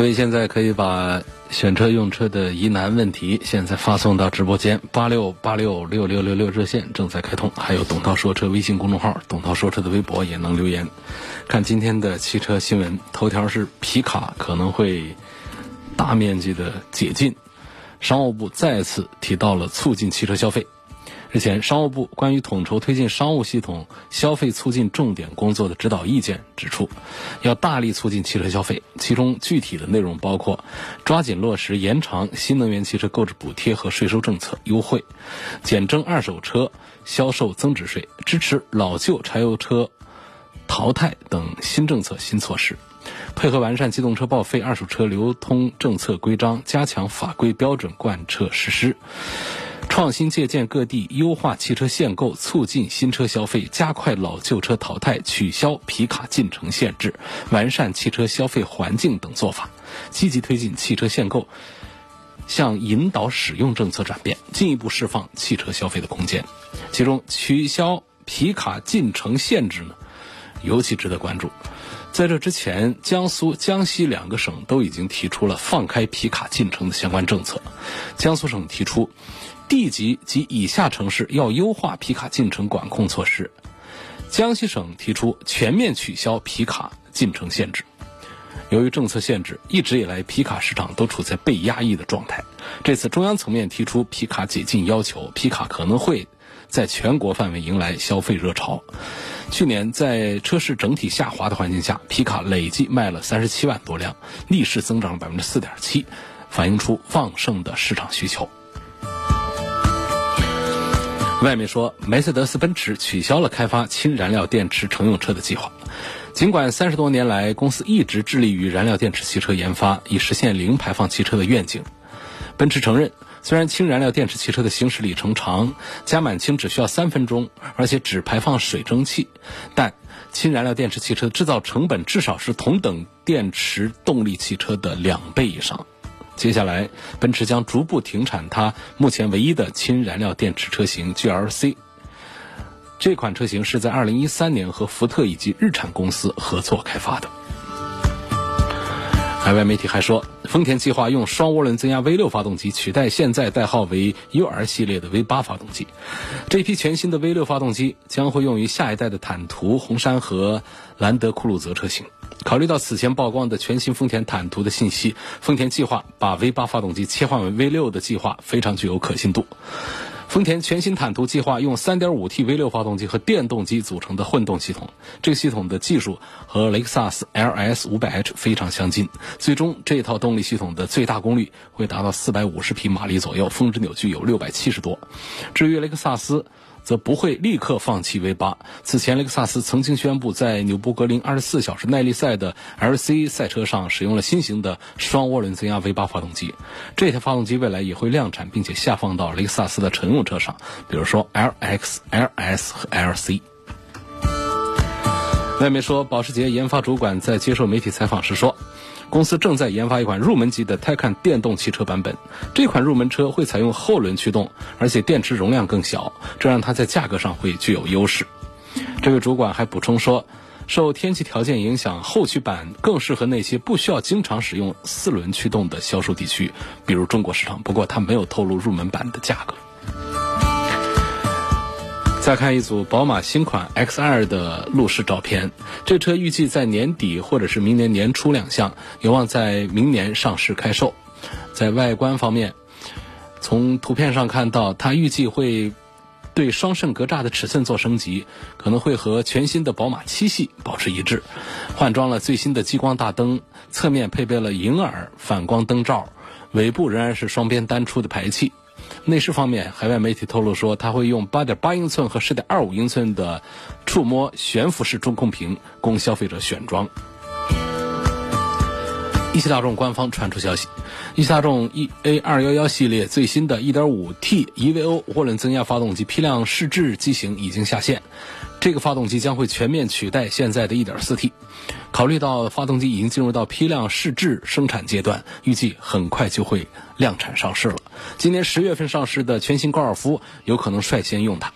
各位现在可以把选车用车的疑难问题，现在发送到直播间八六八六六六六六热线正在开通，还有董涛说车微信公众号、董涛说车的微博也能留言。看今天的汽车新闻，头条是皮卡可能会大面积的解禁，商务部再次提到了促进汽车消费。日前，商务部关于统筹推进商务系统消费促进重点工作的指导意见指出，要大力促进汽车消费，其中具体的内容包括：抓紧落实延长新能源汽车购置补贴和税收政策优惠，减征二手车销售增值税，支持老旧柴油车淘汰等新政策新措施，配合完善机动车报废、二手车流通政策规章，加强法规标准贯彻实施。创新借鉴各地优化汽车限购，促进新车消费，加快老旧车淘汰，取消皮卡进城限制，完善汽车消费环境等做法，积极推进汽车限购向引导使用政策转变，进一步释放汽车消费的空间。其中，取消皮卡进城限制呢，尤其值得关注。在这之前，江苏、江西两个省都已经提出了放开皮卡进城的相关政策。江苏省提出。地级及以下城市要优化皮卡进城管控措施。江西省提出全面取消皮卡进城限制。由于政策限制，一直以来皮卡市场都处在被压抑的状态。这次中央层面提出皮卡解禁要求，皮卡可能会在全国范围迎来消费热潮。去年在车市整体下滑的环境下，皮卡累计卖了三十七万多辆，逆势增长了百分之四点七，反映出旺盛的市场需求。外媒说，梅赛德斯奔驰取消了开发氢燃料电池乘用车的计划。尽管三十多年来，公司一直致力于燃料电池汽车研发，以实现零排放汽车的愿景。奔驰承认，虽然氢燃料电池汽车的行驶里程长，加满氢只需要三分钟，而且只排放水蒸气，但氢燃料电池汽车制造成本至少是同等电池动力汽车的两倍以上。接下来，奔驰将逐步停产它目前唯一的氢燃料电池车型 GLC。这款车型是在2013年和福特以及日产公司合作开发的。海外媒体还说，丰田计划用双涡轮增压 V6 发动机取代现在代号为 UR 系列的 V8 发动机。这批全新的 V6 发动机将会用于下一代的坦途、红杉和兰德酷路泽车型。考虑到此前曝光的全新丰田坦途的信息，丰田计划把 V8 发动机切换为 V6 的计划非常具有可信度。丰田全新坦途计划用 3.5T V6 发动机和电动机组成的混动系统，这个系统的技术和雷克萨斯 LS 500h 非常相近。最终，这套动力系统的最大功率会达到450匹马力左右，峰值扭矩有670多。至于雷克萨斯，则不会立刻放弃 V8。此前，雷克萨斯曾经宣布在纽博格林24小时耐力赛的 LC 赛车上使用了新型的双涡轮增压 V8 发动机。这台发动机未来也会量产，并且下放到雷克萨斯的乘用车上，比如说 LX、LS 和 LC。外媒说，保时捷研发主管在接受媒体采访时说。公司正在研发一款入门级的 Taycan 电动汽车版本，这款入门车会采用后轮驱动，而且电池容量更小，这让它在价格上会具有优势。这位主管还补充说，受天气条件影响，后驱版更适合那些不需要经常使用四轮驱动的销售地区，比如中国市场。不过，他没有透露入门版的价格。再看一组宝马新款 X2 的路试照片，这车预计在年底或者是明年年初亮相，有望在明年上市开售。在外观方面，从图片上看到，它预计会对双肾格栅的尺寸做升级，可能会和全新的宝马七系保持一致，换装了最新的激光大灯，侧面配备了银耳反光灯罩，尾部仍然是双边单出的排气。内饰方面，海外媒体透露说，它会用8.8英寸和10.25英寸的触摸悬浮式中控屏供消费者选装。一汽大众官方传出消息，一汽大众 E A 二幺幺系列最新的 1.5T EVO 涡轮增压发动机批量试制机型已经下线，这个发动机将会全面取代现在的 1.4T。考虑到发动机已经进入到批量试制生产阶段，预计很快就会量产上市了。今年十月份上市的全新高尔夫有可能率先用它。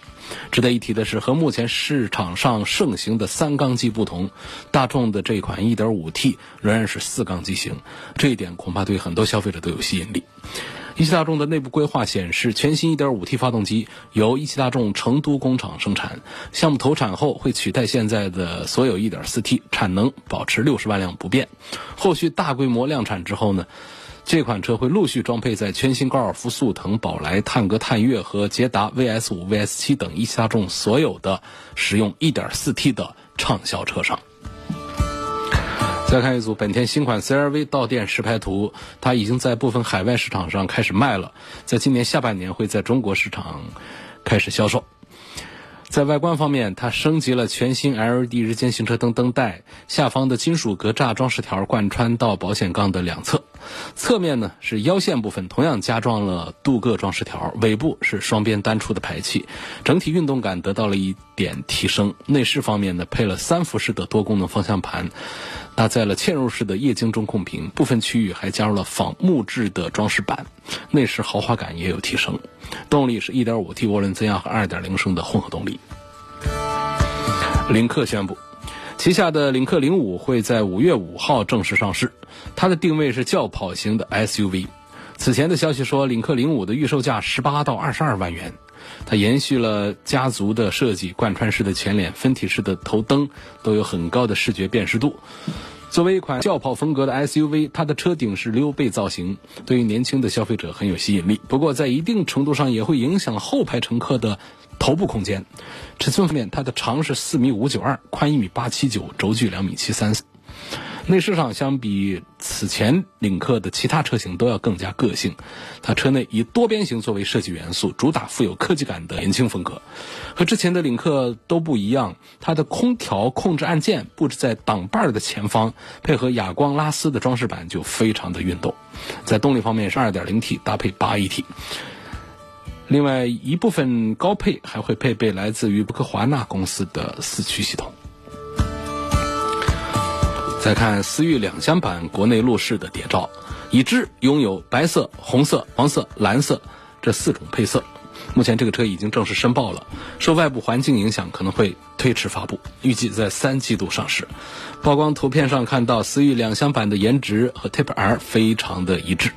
值得一提的是，和目前市场上盛行的三缸机不同，大众的这款 1.5T 仍然是四缸机型，这一点恐怕对很多消费者都有吸引力。一汽大众的内部规划显示，全新 1.5T 发动机由一汽大众成都工厂生产，项目投产后会取代现在的所有 1.4T，产能保持六十万辆不变。后续大规模量产之后呢？这款车会陆续装配在全新高尔夫、速腾、宝来、探歌、探岳和捷达 VS 五、VS 七等一汽大众所有的使用 1.4T 的畅销车上。再看一组本田新款 CR-V 到店实拍图，它已经在部分海外市场上开始卖了，在今年下半年会在中国市场开始销售。在外观方面，它升级了全新 LED 日间行车灯灯带，下方的金属格栅装饰条贯穿到保险杠的两侧，侧面呢是腰线部分同样加装了镀铬装饰条，尾部是双边单出的排气，整体运动感得到了一点提升。内饰方面呢，配了三辐式的多功能方向盘，搭载了嵌入式的液晶中控屏，部分区域还加入了仿木质的装饰板，内饰豪华感也有提升。动力是 1.5T 涡轮增压和2.0升的混合动力。领克宣布，旗下的领克零五会在五月五号正式上市，它的定位是轿跑型的 SUV。此前的消息说，领克零五的预售价十八到二十二万元。它延续了家族的设计，贯穿式的前脸、分体式的头灯都有很高的视觉辨识度。作为一款轿跑风格的 SUV，它的车顶是溜背造型，对于年轻的消费者很有吸引力。不过，在一定程度上也会影响后排乘客的头部空间。尺寸方面，它的长是四米五九二，宽一米八七九，轴距两米七三。内饰上相比此前领克的其他车型都要更加个性，它车内以多边形作为设计元素，主打富有科技感的年轻风格。和之前的领克都不一样，它的空调控制按键布置在挡把的前方，配合哑光拉丝的装饰板就非常的运动。在动力方面是 2.0T 搭配 8AT，另外一部分高配还会配备来自于布克华纳公司的四驱系统。再看思域两厢版国内路试的谍照，已知拥有白色、红色、黄色、蓝色这四种配色。目前这个车已经正式申报了，受外部环境影响可能会推迟发布，预计在三季度上市。曝光图片上看到思域两厢版的颜值和 Type R 非常的一致。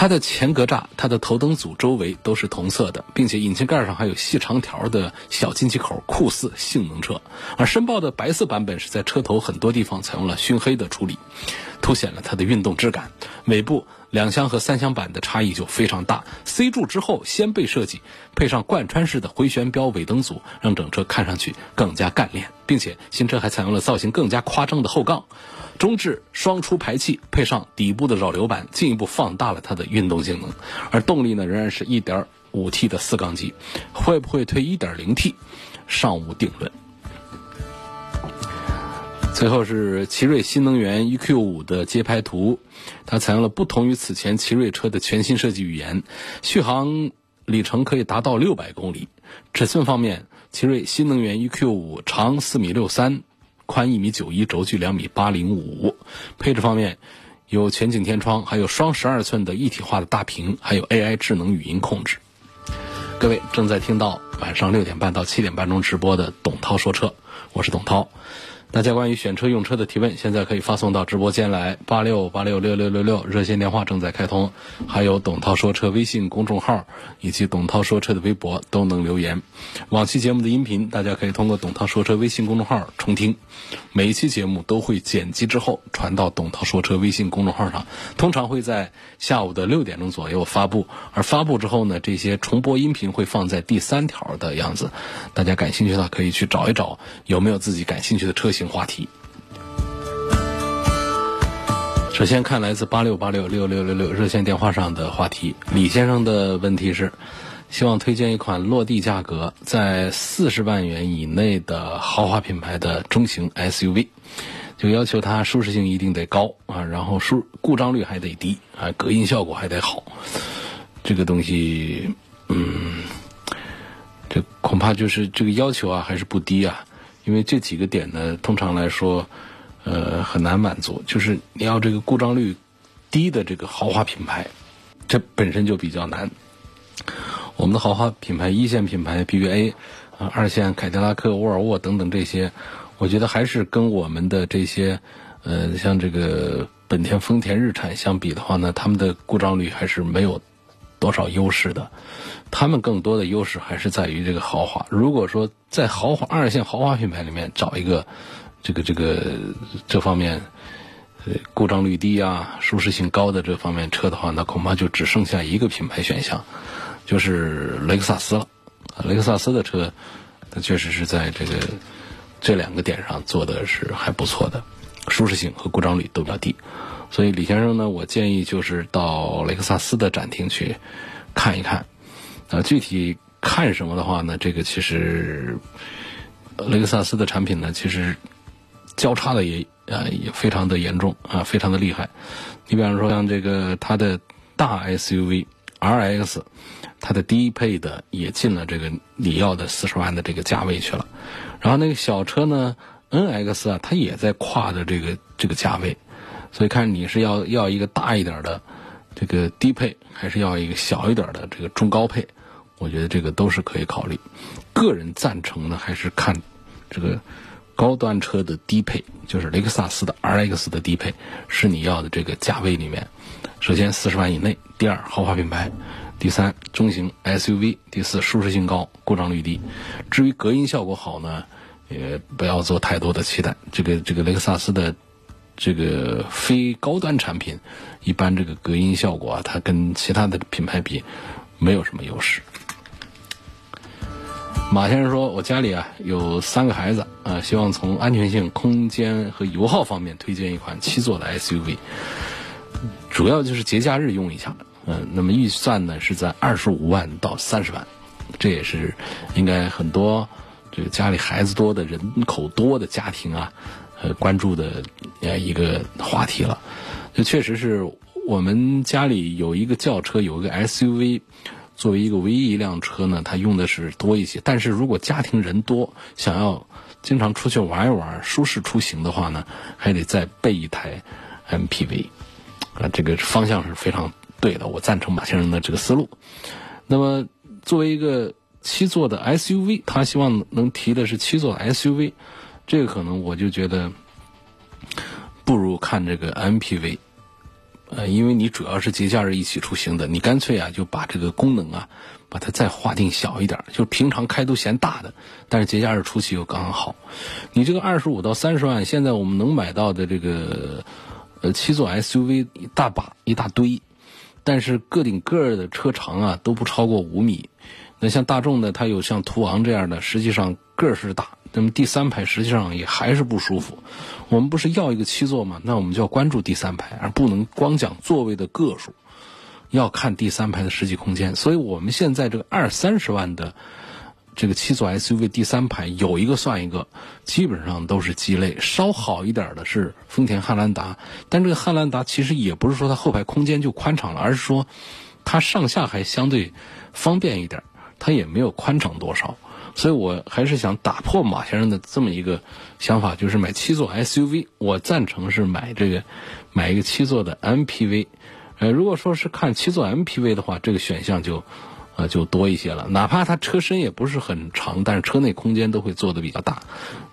它的前格栅、它的头灯组周围都是同色的，并且引擎盖上还有细长条的小进气口，酷似性能车。而申报的白色版本是在车头很多地方采用了熏黑的处理，凸显了它的运动质感。尾部两厢和三厢版的差异就非常大，C 柱之后掀背设计，配上贯穿式的回旋标尾灯组，让整车看上去更加干练，并且新车还采用了造型更加夸张的后杠。中置双出排气，配上底部的扰流板，进一步放大了它的运动性能。而动力呢，仍然是一点五 T 的四缸机，会不会推一点零 T，尚无定论。最后是奇瑞新能源 EQ 五的街拍图，它采用了不同于此前奇瑞车的全新设计语言，续航里程可以达到六百公里。尺寸方面，奇瑞新能源 EQ 五长四米六三。宽一米九一，轴距两米八零五。配置方面，有全景天窗，还有双十二寸的一体化的大屏，还有 AI 智能语音控制。各位正在听到晚上六点半到七点半钟直播的董涛说车，我是董涛。大家关于选车用车的提问，现在可以发送到直播间来，八六八六六六六六热线电话正在开通，还有董涛说车微信公众号以及董涛说车的微博都能留言。往期节目的音频，大家可以通过董涛说车微信公众号重听。每一期节目都会剪辑之后传到董涛说车微信公众号上，通常会在下午的六点钟左右发布。而发布之后呢，这些重播音频会放在第三条的样子。大家感兴趣的，可以去找一找有没有自己感兴趣的车型。话题。首先看来自八六八六六六六六热线电话上的话题，李先生的问题是，希望推荐一款落地价格在四十万元以内的豪华品牌的中型 SUV。就要求它舒适性一定得高啊，然后舒故障率还得低啊，隔音效果还得好。这个东西，嗯，这恐怕就是这个要求啊，还是不低啊。因为这几个点呢，通常来说，呃，很难满足。就是你要这个故障率低的这个豪华品牌，这本身就比较难。我们的豪华品牌，一线品牌 BBA 啊，二线凯迪拉克、沃尔沃等等这些，我觉得还是跟我们的这些，呃，像这个本田、丰田、日产相比的话呢，他们的故障率还是没有多少优势的。他们更多的优势还是在于这个豪华。如果说在豪华二线豪华品牌里面找一个这个这个这方面，呃，故障率低啊、舒适性高的这方面车的话，那恐怕就只剩下一个品牌选项。就是雷克萨斯了，雷克萨斯的车，它确实是在这个这两个点上做的是还不错的，舒适性和故障率都比较低，所以李先生呢，我建议就是到雷克萨斯的展厅去看一看，啊，具体看什么的话呢，这个其实雷克萨斯的产品呢，其实交叉的也啊也非常的严重啊，非常的厉害，你比方说像这个它的大 SUV RX。它的低配的也进了这个你要的四十万的这个价位去了，然后那个小车呢，NX 啊，它也在跨的这个这个价位，所以看你是要要一个大一点的这个低配，还是要一个小一点的这个中高配，我觉得这个都是可以考虑。个人赞成呢，还是看这个高端车的低配，就是雷克萨斯的 RX 的低配是你要的这个价位里面，首先四十万以内，第二豪华品牌。第三，中型 SUV；第四，舒适性高，故障率低。至于隔音效果好呢，也不要做太多的期待。这个这个雷克萨斯的这个非高端产品，一般这个隔音效果啊，它跟其他的品牌比，没有什么优势。马先生说：“我家里啊有三个孩子啊，希望从安全性、空间和油耗方面推荐一款七座的 SUV，主要就是节假日用一下。”嗯，那么预算呢是在二十五万到三十万，这也是应该很多这个家里孩子多的人口多的家庭啊，呃关注的呃一个话题了。这确实是我们家里有一个轿车，有一个 SUV，作为一个唯一一辆车呢，它用的是多一些。但是如果家庭人多，想要经常出去玩一玩，舒适出行的话呢，还得再备一台 MPV，啊，这个方向是非常。对的，我赞成马先生的这个思路。那么，作为一个七座的 SUV，他希望能提的是七座 SUV，这个可能我就觉得不如看这个 MPV。呃，因为你主要是节假日一起出行的，你干脆啊就把这个功能啊把它再划定小一点，就平常开都嫌大的，但是节假日出去又刚刚好。你这个二十五到三十万，现在我们能买到的这个呃七座 SUV 一大把一大堆。但是个顶个的车长啊都不超过五米，那像大众的，它有像途昂这样的，实际上个儿是大，那么第三排实际上也还是不舒服。我们不是要一个七座吗？那我们就要关注第三排，而不能光讲座位的个数，要看第三排的实际空间。所以我们现在这个二三十万的。这个七座 SUV 第三排有一个算一个，基本上都是鸡肋。稍好一点的是丰田汉兰达，但这个汉兰达其实也不是说它后排空间就宽敞了，而是说它上下还相对方便一点，它也没有宽敞多少。所以我还是想打破马先生的这么一个想法，就是买七座 SUV。我赞成是买这个买一个七座的 MPV。呃，如果说是看七座 MPV 的话，这个选项就。呃，就多一些了。哪怕它车身也不是很长，但是车内空间都会做的比较大。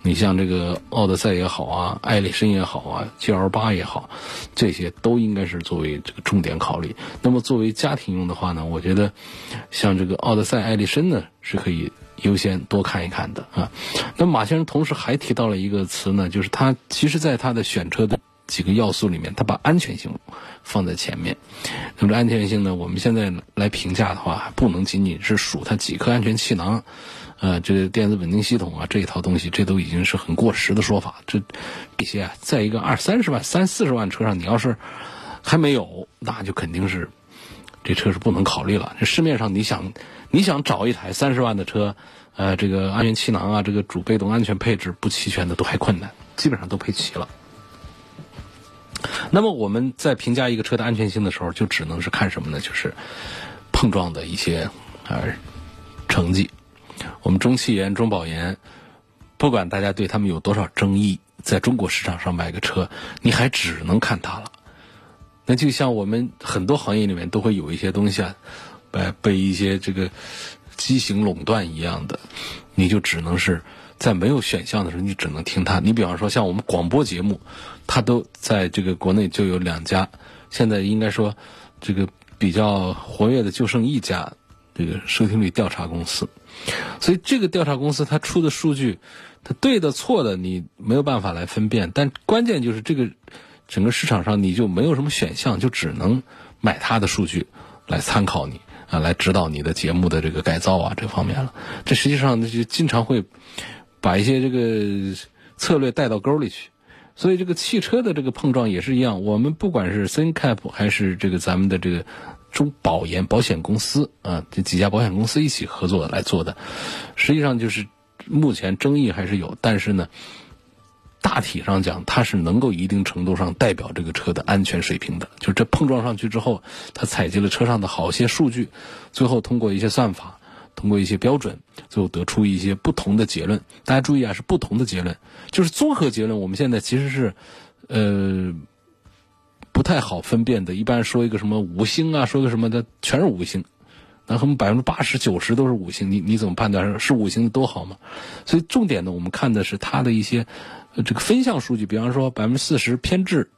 你像这个奥德赛也好啊，艾力绅也好啊，GL 八也好，这些都应该是作为这个重点考虑。那么作为家庭用的话呢，我觉得像这个奥德赛、艾力绅呢是可以优先多看一看的啊。那马先生同时还提到了一个词呢，就是他其实在他的选车的。几个要素里面，他把安全性放在前面。那么安全性呢？我们现在来评价的话，不能仅仅是数它几颗安全气囊，呃，这个电子稳定系统啊这一套东西，这都已经是很过时的说法。这这些啊，在一个二三十万、三四十万车上，你要是还没有，那就肯定是这车是不能考虑了。这市面上你想你想找一台三十万的车，呃，这个安全气囊啊，这个主被动安全配置不齐全的都还困难，基本上都配齐了。那么我们在评价一个车的安全性的时候，就只能是看什么呢？就是碰撞的一些呃成绩。我们中汽研、中保研，不管大家对他们有多少争议，在中国市场上买个车，你还只能看它了。那就像我们很多行业里面都会有一些东西啊，被被一些这个畸形垄断一样的，你就只能是在没有选项的时候，你只能听它。你比方说像我们广播节目，它都在这个国内就有两家，现在应该说这个比较活跃的就剩一家这个收听率调查公司。所以这个调查公司它出的数据，它对的错的你没有办法来分辨，但关键就是这个整个市场上你就没有什么选项，就只能买它的数据来参考你啊，来指导你的节目的这个改造啊这方面了。这实际上就经常会把一些这个策略带到沟里去。所以这个汽车的这个碰撞也是一样，我们不管是 CNCAP 还是这个咱们的这个。中保研保险公司啊，这几家保险公司一起合作来做的，实际上就是目前争议还是有，但是呢，大体上讲，它是能够一定程度上代表这个车的安全水平的。就这碰撞上去之后，它采集了车上的好些数据，最后通过一些算法，通过一些标准，最后得出一些不同的结论。大家注意啊，是不同的结论，就是综合结论。我们现在其实是，呃。不太好分辨的，一般说一个什么五星啊，说个什么的，全是五星，那他们百分之八十九十都是五星，你你怎么判断是五星的都好吗？所以重点呢，我们看的是它的一些这个分项数据，比方说百分之四十偏置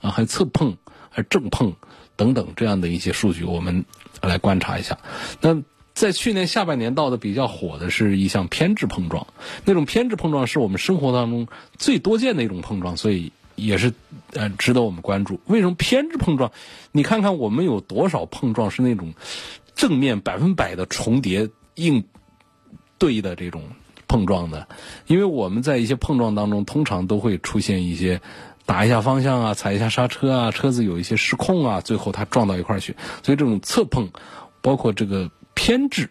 啊，还侧碰，还正碰等等这样的一些数据，我们来观察一下。那在去年下半年到的比较火的是一项偏置碰撞，那种偏置碰撞是我们生活当中最多见的一种碰撞，所以。也是，呃，值得我们关注。为什么偏置碰撞？你看看我们有多少碰撞是那种正面百分百的重叠硬对的这种碰撞的？因为我们在一些碰撞当中，通常都会出现一些打一下方向啊，踩一下刹车啊，车子有一些失控啊，最后它撞到一块儿去。所以这种侧碰，包括这个偏置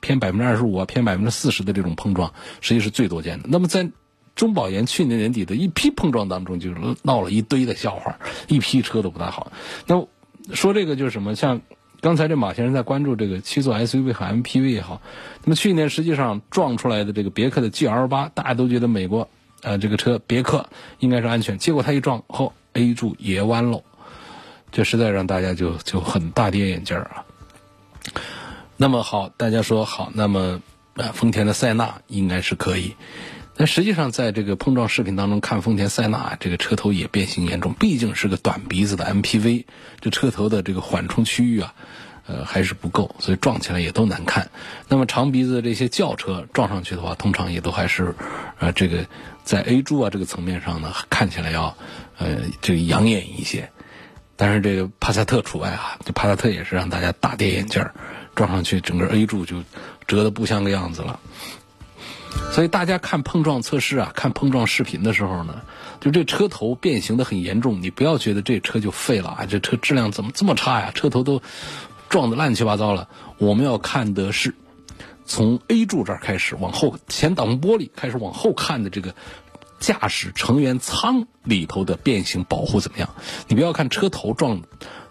偏百分之二十五啊，偏百分之四十的这种碰撞，实际是最多见的。那么在中保研去年年底的一批碰撞当中，就是闹了一堆的笑话，一批车都不大好。那说这个就是什么？像刚才这马先生在关注这个七座 SUV 和 MPV 也好，那么去年实际上撞出来的这个别克的 GL 八，大家都觉得美国呃这个车别克应该是安全，结果它一撞后 A 柱也弯喽，这实在让大家就就很大跌眼镜啊。那么好，大家说好，那么呃丰田的塞纳应该是可以。但实际上，在这个碰撞视频当中看，丰田塞纳这个车头也变形严重，毕竟是个短鼻子的 MPV，这车头的这个缓冲区域啊，呃还是不够，所以撞起来也都难看。那么长鼻子的这些轿车撞上去的话，通常也都还是，呃这个在 A 柱啊这个层面上呢，看起来要呃这个养眼一些。但是这个帕萨特除外啊，这帕萨特也是让大家大跌眼镜儿，撞上去整个 A 柱就折的不像个样子了。所以大家看碰撞测试啊，看碰撞视频的时候呢，就这车头变形的很严重，你不要觉得这车就废了啊，这车质量怎么这么差呀？车头都撞得乱七八糟了。我们要看的是从 A 柱这儿开始往后，前挡风玻璃开始往后看的这个驾驶成员舱里头的变形保护怎么样？你不要看车头撞，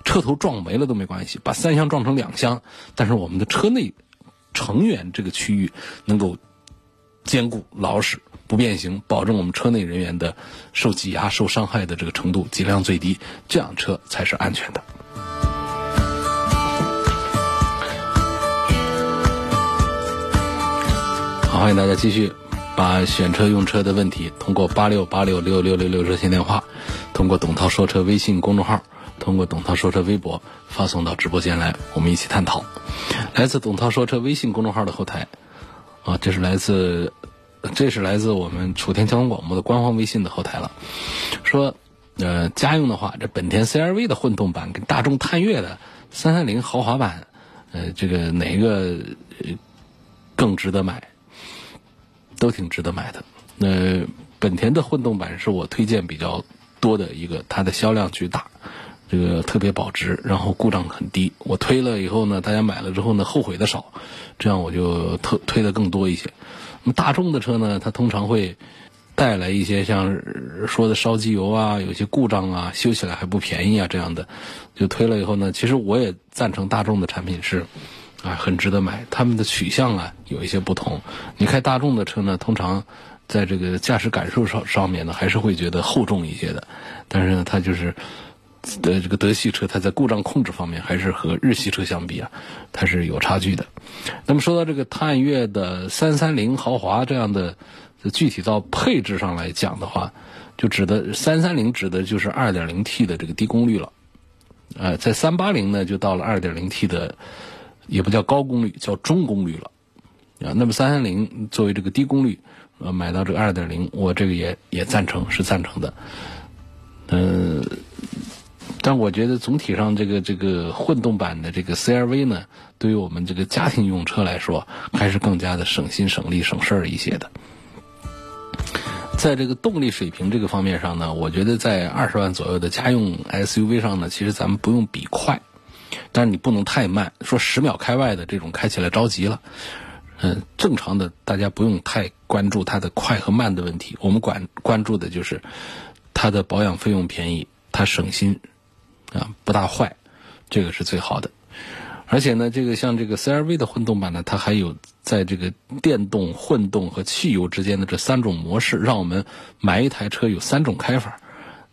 车头撞没了都没关系，把三厢撞成两厢，但是我们的车内成员这个区域能够。坚固老实不变形，保证我们车内人员的受挤压、受伤害的这个程度尽量最低，这样车才是安全的。好，欢迎大家继续把选车用车的问题通过八六八六六六六六热线电话，通过董涛说车微信公众号，通过董涛说车微博发送到直播间来，我们一起探讨。来自董涛说车微信公众号的后台。啊，这是来自，这是来自我们楚天交通广播的官方微信的后台了。说，呃，家用的话，这本田 CRV 的混动版跟大众探岳的三三零豪华版，呃，这个哪一个更值得买？都挺值得买的。那本田的混动版是我推荐比较多的一个，它的销量巨大。这个特别保值，然后故障很低。我推了以后呢，大家买了之后呢，后悔的少，这样我就特推的更多一些。那么大众的车呢，它通常会带来一些像说的烧机油啊，有些故障啊，修起来还不便宜啊这样的，就推了以后呢，其实我也赞成大众的产品是啊很值得买，他们的取向啊有一些不同。你开大众的车呢，通常在这个驾驶感受上上面呢，还是会觉得厚重一些的，但是呢，它就是的这个德系车，它在故障控制方面还是和日系车相比啊，它是有差距的。那么说到这个探岳的三三零豪华这样的。具体到配置上来讲的话，就指的三三零指的就是二点零 T 的这个低功率了，呃，在三八零呢就到了二点零 T 的，也不叫高功率，叫中功率了，啊，那么三三零作为这个低功率，呃，买到这个二点零，我这个也也赞成，是赞成的，嗯，但我觉得总体上这个这个混动版的这个 CRV 呢，对于我们这个家庭用车来说，还是更加的省心省力省事儿一些的。在这个动力水平这个方面上呢，我觉得在二十万左右的家用 SUV 上呢，其实咱们不用比快，但是你不能太慢。说十秒开外的这种开起来着急了，嗯，正常的大家不用太关注它的快和慢的问题。我们管关注的就是它的保养费用便宜，它省心，啊，不大坏，这个是最好的。而且呢，这个像这个 CRV 的混动版呢，它还有在这个电动、混动和汽油之间的这三种模式，让我们买一台车有三种开法，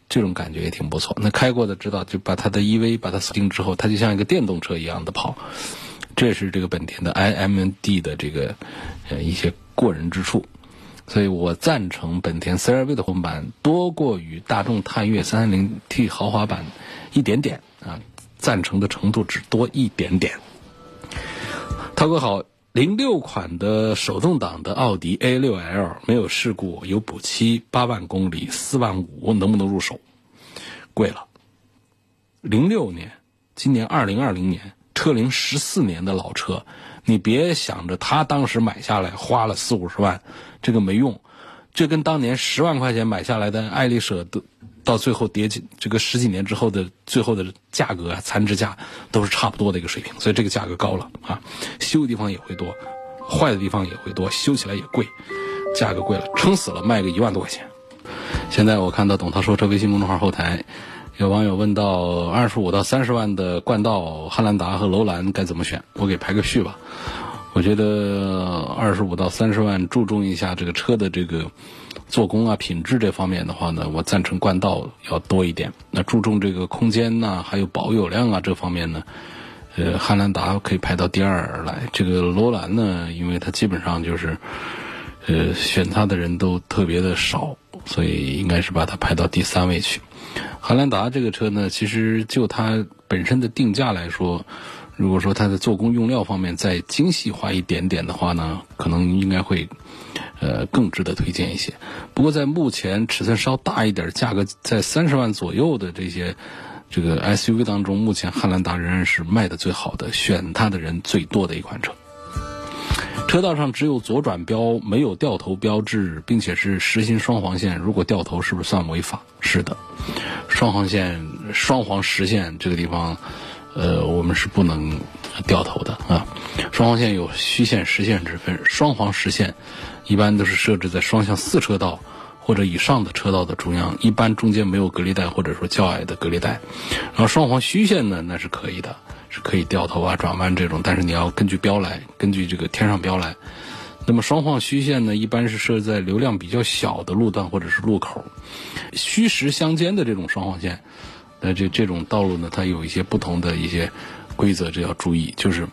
这种感觉也挺不错。那开过的知道，就把它的 EV 把它锁定之后，它就像一个电动车一样的跑，这是这个本田的 iMD 的这个呃一些过人之处。所以我赞成本田 CRV 的混版多过于大众探岳 330T 豪华版一点点啊。赞成的程度只多一点点。涛哥好，零六款的手动挡的奥迪 A 六 L 没有事故，有补漆，八万公里，四万五，能不能入手？贵了。零六年，今年二零二零年，车龄十四年的老车，你别想着他当时买下来花了四五十万，这个没用。这跟当年十万块钱买下来的爱丽舍的。到最后跌几这个十几年之后的最后的价格啊，残值价都是差不多的一个水平，所以这个价格高了啊，修的地方也会多，坏的地方也会多，修起来也贵，价格贵了，撑死了卖个一万多块钱。现在我看到董涛说车微信公众号后台有网友问到二十五到三十万的冠道、汉兰达和楼兰该怎么选，我给排个序吧。我觉得二十五到三十万注重一下这个车的这个。做工啊，品质这方面的话呢，我赞成冠道要多一点。那注重这个空间呐，还有保有量啊这方面呢，呃，汉兰达可以排到第二来。这个罗兰呢，因为它基本上就是，呃，选它的人都特别的少，所以应该是把它排到第三位去。汉兰达这个车呢，其实就它本身的定价来说，如果说它的做工用料方面再精细化一点点的话呢，可能应该会。呃，更值得推荐一些。不过，在目前尺寸稍大一点、价格在三十万左右的这些这个 SUV 当中，目前汉兰达仍然是卖的最好的，选它的人最多的一款车。车道上只有左转标，没有掉头标志，并且是实行双黄线。如果掉头，是不是算违法？是的，双黄线、双黄实线这个地方，呃，我们是不能掉头的啊。双黄线有虚线、实线之分，双黄实线。一般都是设置在双向四车道或者以上的车道的中央，一般中间没有隔离带或者说较矮的隔离带。然后双黄虚线呢，那是可以的，是可以掉头啊、转弯这种，但是你要根据标来，根据这个天上标来。那么双黄虚线呢，一般是设在流量比较小的路段或者是路口，虚实相间的这种双黄线，那这这种道路呢，它有一些不同的一些规则，这要注意，就是，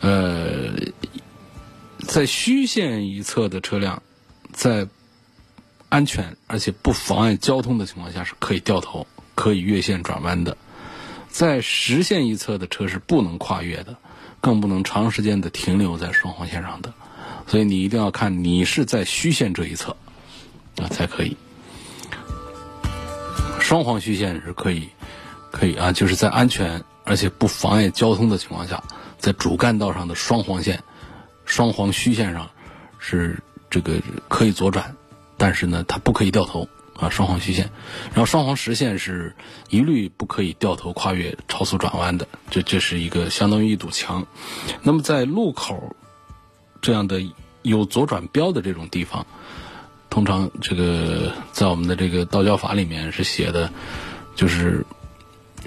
呃。在虚线一侧的车辆，在安全而且不妨碍交通的情况下是可以掉头、可以越线转弯的；在实线一侧的车是不能跨越的，更不能长时间的停留在双黄线上的。所以你一定要看你是在虚线这一侧啊才可以。双黄虚线是可以，可以啊，就是在安全而且不妨碍交通的情况下，在主干道上的双黄线。双黄虚线上是这个可以左转，但是呢，它不可以掉头啊。双黄虚线，然后双黄实线是一律不可以掉头跨越超速转弯的，这这是一个相当于一堵墙。那么在路口这样的有左转标的这种地方，通常这个在我们的这个道交法里面是写的，就是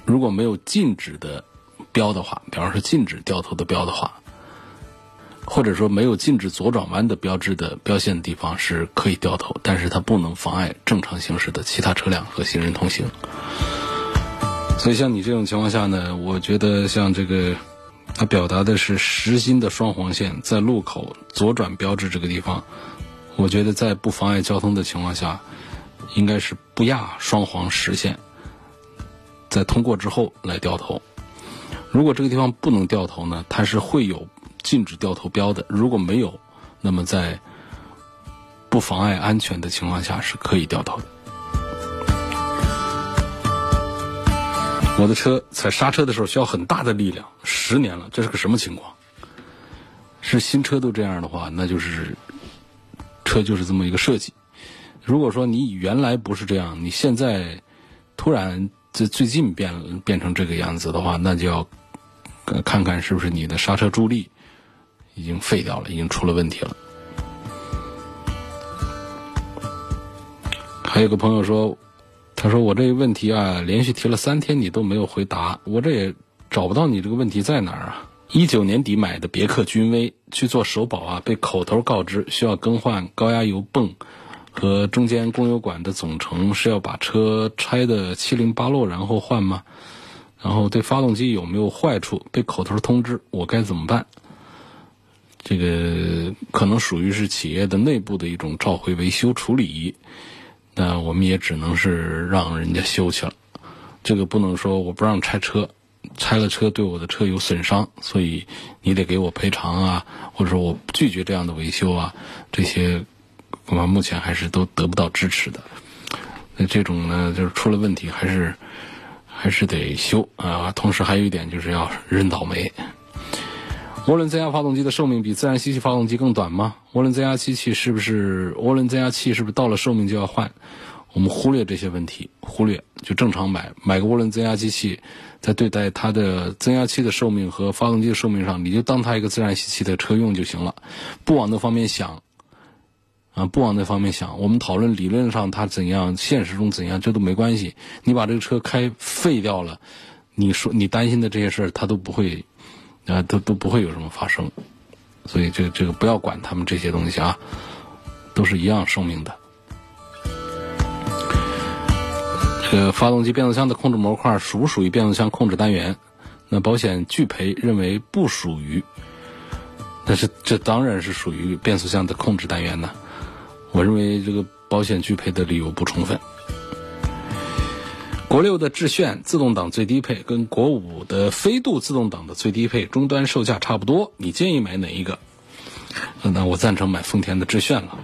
如果没有禁止的标的话，比方说禁止掉头的标的话，或者说没有禁止左转弯的标志的标线的地方是可以掉头，但是它不能妨碍正常行驶的其他车辆和行人通行。所以像你这种情况下呢，我觉得像这个，它表达的是实心的双黄线在路口左转标志这个地方。我觉得在不妨碍交通的情况下，应该是不压双黄实线，在通过之后来掉头。如果这个地方不能掉头呢，它是会有禁止掉头标的。如果没有，那么在不妨碍安全的情况下是可以掉头的。我的车踩刹车的时候需要很大的力量，十年了，这是个什么情况？是新车都这样的话，那就是。车就是这么一个设计。如果说你原来不是这样，你现在突然这最近变了变成这个样子的话，那就要看看是不是你的刹车助力已经废掉了，已经出了问题了。还有个朋友说，他说我这个问题啊，连续提了三天你都没有回答，我这也找不到你这个问题在哪儿啊。一九年底买的别克君威去做首保啊，被口头告知需要更换高压油泵和中间供油管的总成，是要把车拆的七零八落然后换吗？然后对发动机有没有坏处？被口头通知，我该怎么办？这个可能属于是企业的内部的一种召回维修处理，那我们也只能是让人家修去了。这个不能说我不让拆车。拆了车对我的车有损伤，所以你得给我赔偿啊，或者说我拒绝这样的维修啊，这些恐怕目前还是都得不到支持的。那这种呢，就是出了问题还是还是得修啊。同时还有一点就是要认倒霉。涡轮增压发动机的寿命比自然吸气发动机更短吗？涡轮增压机器是不是涡轮增压器是不是到了寿命就要换？我们忽略这些问题，忽略就正常买买个涡轮增压机器，在对待它的增压器的寿命和发动机的寿命上，你就当它一个自然吸气的车用就行了，不往那方面想，啊，不往那方面想。我们讨论理论上它怎样，现实中怎样，这都没关系。你把这个车开废掉了，你说你担心的这些事儿，它都不会，啊，都都不会有什么发生。所以这这个不要管他们这些东西啊，都是一样寿命的。这个发动机变速箱的控制模块属不属于变速箱控制单元？那保险拒赔认为不属于，但是这当然是属于变速箱的控制单元呢。我认为这个保险拒赔的理由不充分。国六的致炫自动挡最低配跟国五的飞度自动挡的最低配终端售价差不多，你建议买哪一个？那我赞成买丰田的致炫了。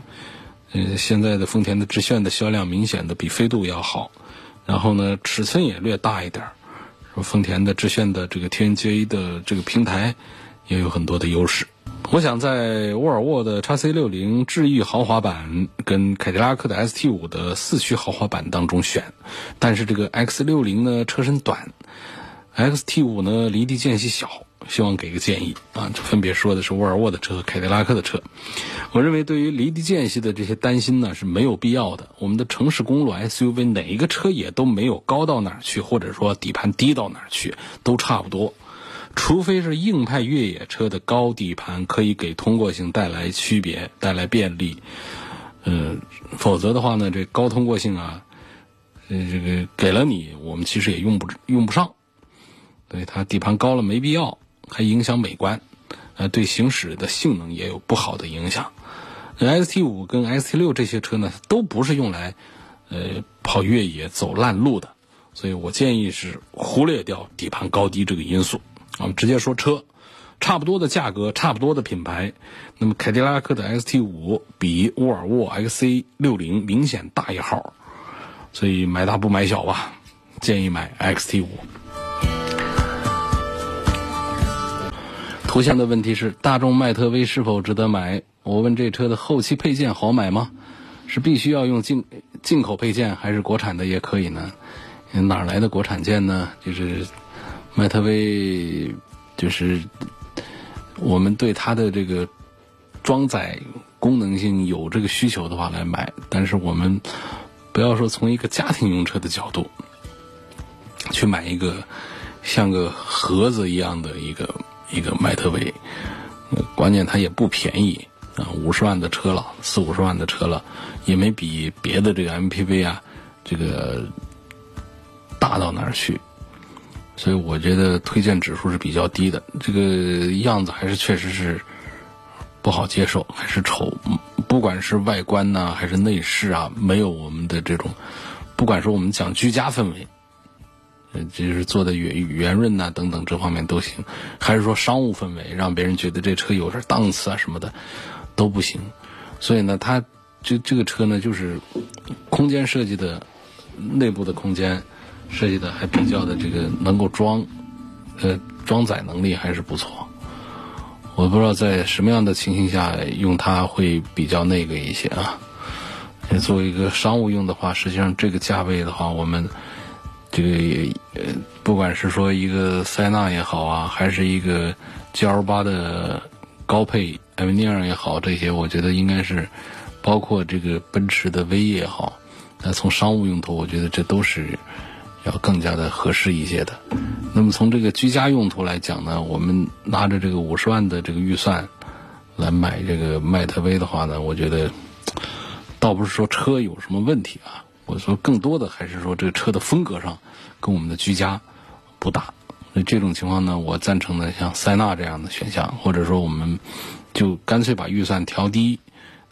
嗯，现在的丰田的致炫的销量明显的比飞度要好。然后呢，尺寸也略大一点儿，丰田的致炫的这个 TNGA 的这个平台也有很多的优势。我想在沃尔沃的 x C 六零智逸豪华版跟凯迪拉克的 ST 五的四驱豪华版当中选，但是这个 X 六零呢车身短，XT 五呢离地间隙小。希望给个建议啊，这分别说的是沃尔沃的车和凯迪拉克的车。我认为对于离地间隙的这些担心呢是没有必要的。我们的城市公路 SUV 哪一个车也都没有高到哪儿去，或者说底盘低到哪儿去，都差不多。除非是硬派越野车的高底盘可以给通过性带来区别、带来便利，嗯，否则的话呢，这高通过性啊，呃，这个给了你，我们其实也用不用不上。对它底盘高了没必要。还影响美观，呃，对行驶的性能也有不好的影响。ST 五跟 ST 六这些车呢，都不是用来，呃，跑越野走烂路的，所以我建议是忽略掉底盘高低这个因素。我们直接说车，差不多的价格，差不多的品牌，那么凯迪拉克的 ST 五比沃尔沃 XC 六零明显大一号，所以买大不买小吧，建议买 XT 五。图像的问题是：大众迈特威是否值得买？我问这车的后期配件好买吗？是必须要用进进口配件，还是国产的也可以呢？哪来的国产件呢？就是迈特威，就是我们对它的这个装载功能性有这个需求的话来买。但是我们不要说从一个家庭用车的角度去买一个像个盒子一样的一个一个迈特威，关键它也不便宜啊，五十万的车了，四五十万的车了，也没比别的这个 MPV 啊这个大到哪儿去。所以我觉得推荐指数是比较低的，这个样子还是确实是不好接受，还是丑。不管是外观呢，还是内饰啊，没有我们的这种，不管说我们讲居家氛围，就是做的圆圆润呐等等这方面都行，还是说商务氛围，让别人觉得这车有点档次啊什么的都不行。所以呢，它这这个车呢，就是空间设计的内部的空间。设计的还比较的这个能够装，呃，装载能力还是不错。我不知道在什么样的情形下用它会比较那个一些啊。作为一个商务用的话，实际上这个价位的话，我们这个呃，不管是说一个塞纳也好啊，还是一个 GL 八的高配 a v e n i r 也好，这些我觉得应该是包括这个奔驰的 V 也好，那从商务用途，我觉得这都是。要更加的合适一些的。那么从这个居家用途来讲呢，我们拿着这个五十万的这个预算来买这个迈特威的话呢，我觉得倒不是说车有什么问题啊，我说更多的还是说这个车的风格上跟我们的居家不搭。那这种情况呢，我赞成呢像塞纳这样的选项，或者说我们就干脆把预算调低，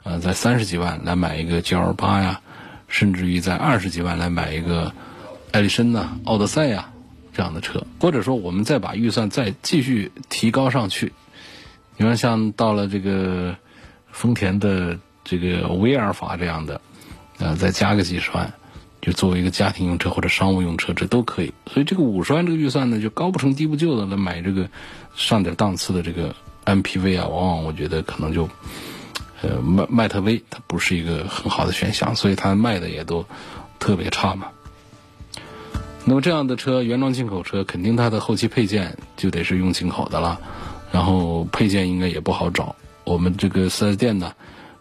呃，在三十几万来买一个 GL 八呀，甚至于在二十几万来买一个。艾力绅呐，奥德赛呀，这样的车，或者说我们再把预算再继续提高上去，你看像到了这个丰田的这个威尔法这样的，呃，再加个几十万，就作为一个家庭用车或者商务用车，这都可以。所以这个五十万这个预算呢，就高不成低不就的来买这个上点档次的这个 MPV 啊，往往我觉得可能就，呃，迈迈特威它不是一个很好的选项，所以它卖的也都特别差嘛。那么这样的车，原装进口车，肯定它的后期配件就得是用进口的了，然后配件应该也不好找。我们这个四 S 店呢，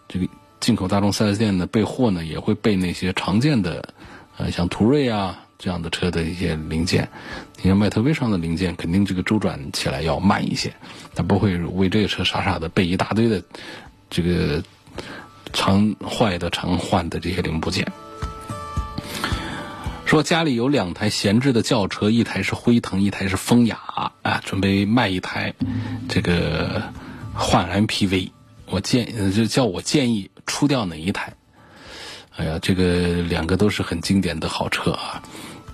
这个进口大众四 S 店的备货呢也会备那些常见的，呃，像途锐啊这样的车的一些零件。你像迈特威上的零件，肯定这个周转起来要慢一些，它不会为这个车傻傻的备一大堆的这个常坏的、常换的这些零部件。说家里有两台闲置的轿车，一台是辉腾，一台是风雅啊，准备卖一台，这个换 MPV。我建就叫我建议出掉哪一台？哎呀，这个两个都是很经典的好车啊。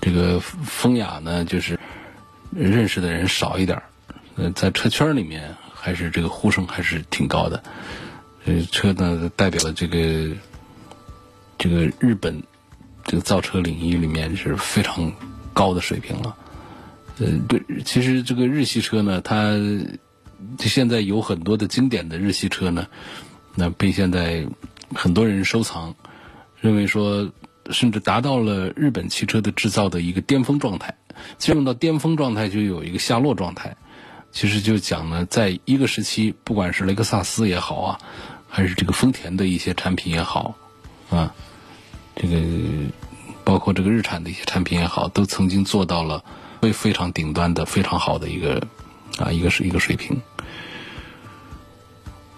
这个风雅呢，就是认识的人少一点呃，在车圈里面还是这个呼声还是挺高的。呃车呢，代表了这个这个日本。这个造车领域里面是非常高的水平了。呃，对，其实这个日系车呢，它现在有很多的经典的日系车呢，那被现在很多人收藏，认为说甚至达到了日本汽车的制造的一个巅峰状态。进入到巅峰状态就有一个下落状态，其实就讲呢，在一个时期，不管是雷克萨斯也好啊，还是这个丰田的一些产品也好，啊。这个包括这个日产的一些产品也好，都曾经做到了非非常顶端的非常好的一个啊一个是一个水平。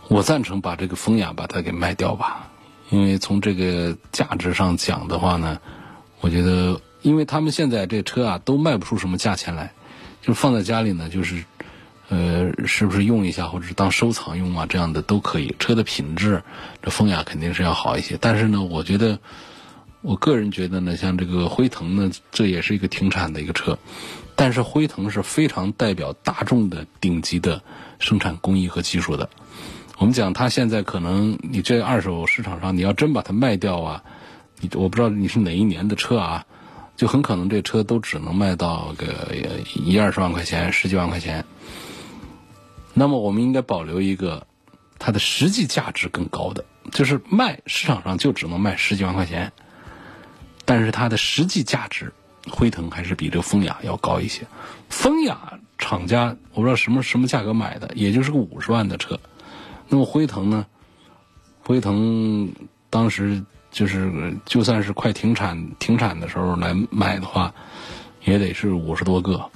我赞成把这个风雅把它给卖掉吧，因为从这个价值上讲的话呢，我觉得，因为他们现在这车啊都卖不出什么价钱来，就放在家里呢，就是呃是不是用一下或者是当收藏用啊这样的都可以。车的品质，这风雅肯定是要好一些，但是呢，我觉得。我个人觉得呢，像这个辉腾呢，这也是一个停产的一个车，但是辉腾是非常代表大众的顶级的生产工艺和技术的。我们讲它现在可能你这二手市场上你要真把它卖掉啊，你我不知道你是哪一年的车啊，就很可能这车都只能卖到个一二十万块钱、十几万块钱。那么我们应该保留一个它的实际价值更高的，就是卖市场上就只能卖十几万块钱。但是它的实际价值，辉腾还是比这个风雅要高一些。风雅厂家我不知道什么什么价格买的，也就是个五十万的车。那么辉腾呢，辉腾当时就是就算是快停产停产的时候来买的话，也得是五十多个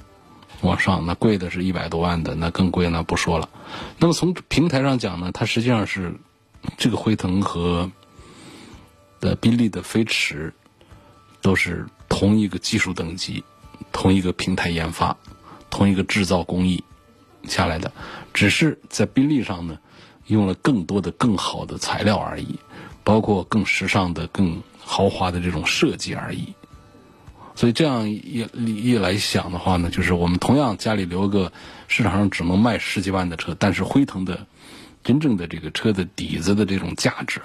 往上，那贵的是一百多万的，那更贵那不说了。那么从平台上讲呢，它实际上是这个辉腾和的宾利的飞驰都是同一个技术等级、同一个平台研发、同一个制造工艺下来的，只是在宾利上呢。用了更多的、更好的材料而已，包括更时尚的、更豪华的这种设计而已。所以这样一一来想的话呢，就是我们同样家里留个市场上只能卖十几万的车，但是辉腾的真正的这个车的底子的这种价值，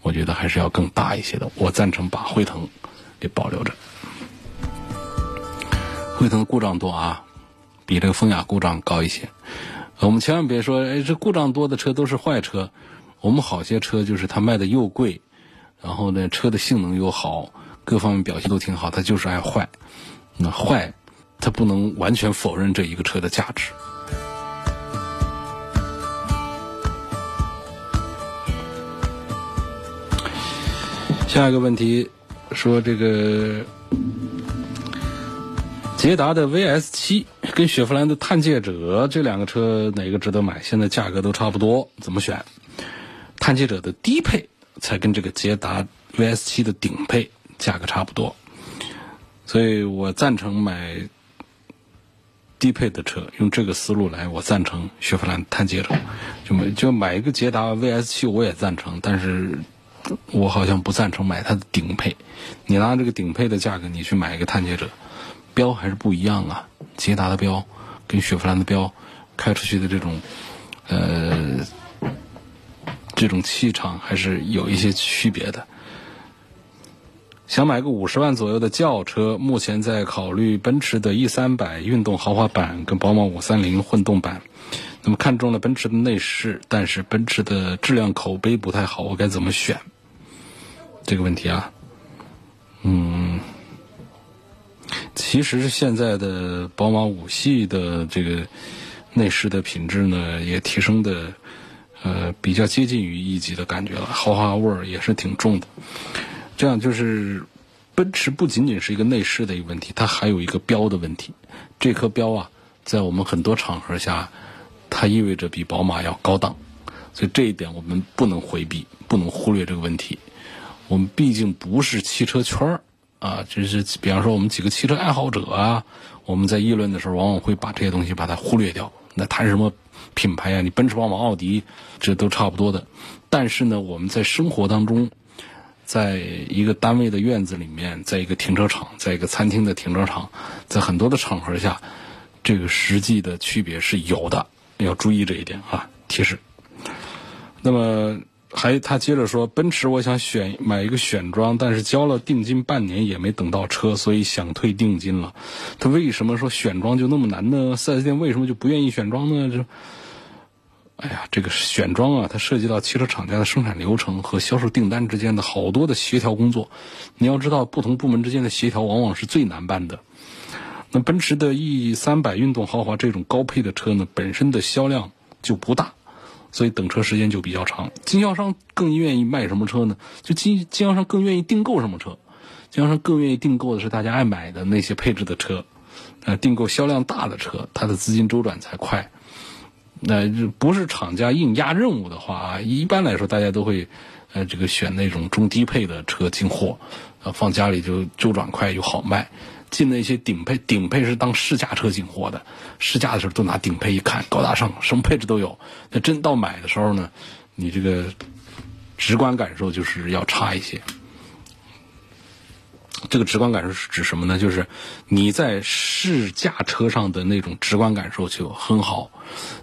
我觉得还是要更大一些的。我赞成把辉腾给保留着。辉腾故障多啊，比这个风雅故障高一些。我们千万别说，哎，这故障多的车都是坏车。我们好些车就是它卖的又贵，然后呢，车的性能又好，各方面表现都挺好，它就是爱坏。那坏，它不能完全否认这一个车的价值。下一个问题，说这个。捷达的 VS 七跟雪佛兰的探界者这两个车哪个值得买？现在价格都差不多，怎么选？探界者的低配才跟这个捷达 VS 七的顶配价格差不多，所以我赞成买低配的车。用这个思路来，我赞成雪佛兰探界者。就买就买一个捷达 VS 七，我也赞成，但是我好像不赞成买它的顶配。你拿这个顶配的价格，你去买一个探界者。标还是不一样啊，捷达的标跟雪佛兰的标开出去的这种呃这种气场还是有一些区别的。想买个五十万左右的轿车，目前在考虑奔驰的 E 三百运动豪华版跟宝马五三零混动版。那么看中了奔驰的内饰，但是奔驰的质量口碑不太好，我该怎么选？这个问题啊，嗯。其实现在的宝马五系的这个内饰的品质呢，也提升的呃比较接近于一级的感觉了，豪华味儿也是挺重的。这样就是奔驰不仅仅是一个内饰的一个问题，它还有一个标的问题。这颗标啊，在我们很多场合下，它意味着比宝马要高档，所以这一点我们不能回避，不能忽略这个问题。我们毕竟不是汽车圈儿。啊，就是比方说我们几个汽车爱好者啊，我们在议论的时候，往往会把这些东西把它忽略掉。那谈什么品牌呀？你奔驰、宝马、奥迪，这都差不多的。但是呢，我们在生活当中，在一个单位的院子里面，在一个停车场，在一个餐厅的停车场，在很多的场合下，这个实际的区别是有的，要注意这一点啊。提示。那么。还他接着说，奔驰我想选买一个选装，但是交了定金半年也没等到车，所以想退定金了。他为什么说选装就那么难呢四 S 店为什么就不愿意选装呢？这，哎呀，这个选装啊，它涉及到汽车厂家的生产流程和销售订单之间的好多的协调工作。你要知道，不同部门之间的协调往往是最难办的。那奔驰的 E 三百运动豪华这种高配的车呢，本身的销量就不大。所以等车时间就比较长，经销商更愿意卖什么车呢？就经经销商更愿意订购什么车？经销商更愿意订购的是大家爱买的那些配置的车，呃，订购销量大的车，它的资金周转才快。那不是厂家硬压任务的话啊，一般来说大家都会，呃，这个选那种中低配的车进货，呃，放家里就周转快又好卖。进那些顶配，顶配是当试驾车进货的，试驾的时候都拿顶配一看，高大上，什么配置都有。那真到买的时候呢，你这个直观感受就是要差一些。这个直观感受是指什么呢？就是你在试驾车上的那种直观感受就很好，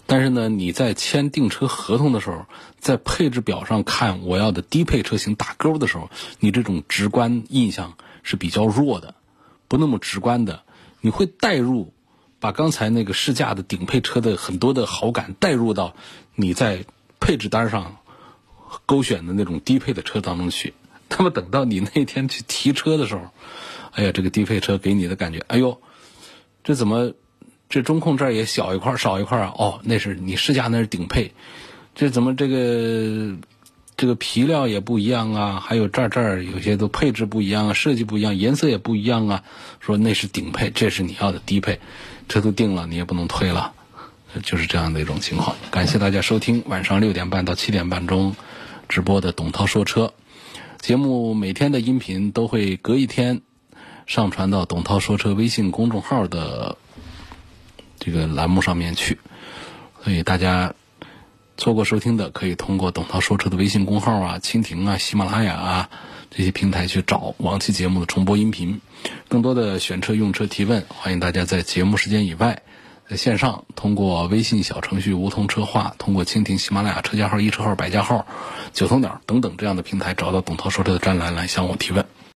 但是呢，你在签订车合同的时候，在配置表上看我要的低配车型打勾的时候，你这种直观印象是比较弱的。不那么直观的，你会带入，把刚才那个试驾的顶配车的很多的好感带入到你在配置单上勾选的那种低配的车当中去。那么等到你那天去提车的时候，哎呀，这个低配车给你的感觉，哎呦，这怎么这中控这儿也小一块少一块啊？哦，那是你试驾那是顶配，这怎么这个这个皮料也不一样啊，还有这儿这儿有些都配置不一样啊，设计不一样，颜色也不一样啊。说那是顶配，这是你要的低配，这都定了，你也不能退了，就是这样的一种情况。感谢大家收听晚上六点半到七点半钟直播的董涛说车节目，每天的音频都会隔一天上传到董涛说车微信公众号的这个栏目上面去，所以大家。错过收听的，可以通过“董涛说车”的微信公号啊、蜻蜓啊、喜马拉雅啊这些平台去找往期节目的重播音频。更多的选车用车提问，欢迎大家在节目时间以外，在线上通过微信小程序“梧桐车话”，通过蜻蜓、喜马拉雅车架号、一车号、百家号、九头鸟等等这样的平台找到“董涛说车”的专栏来向我提问。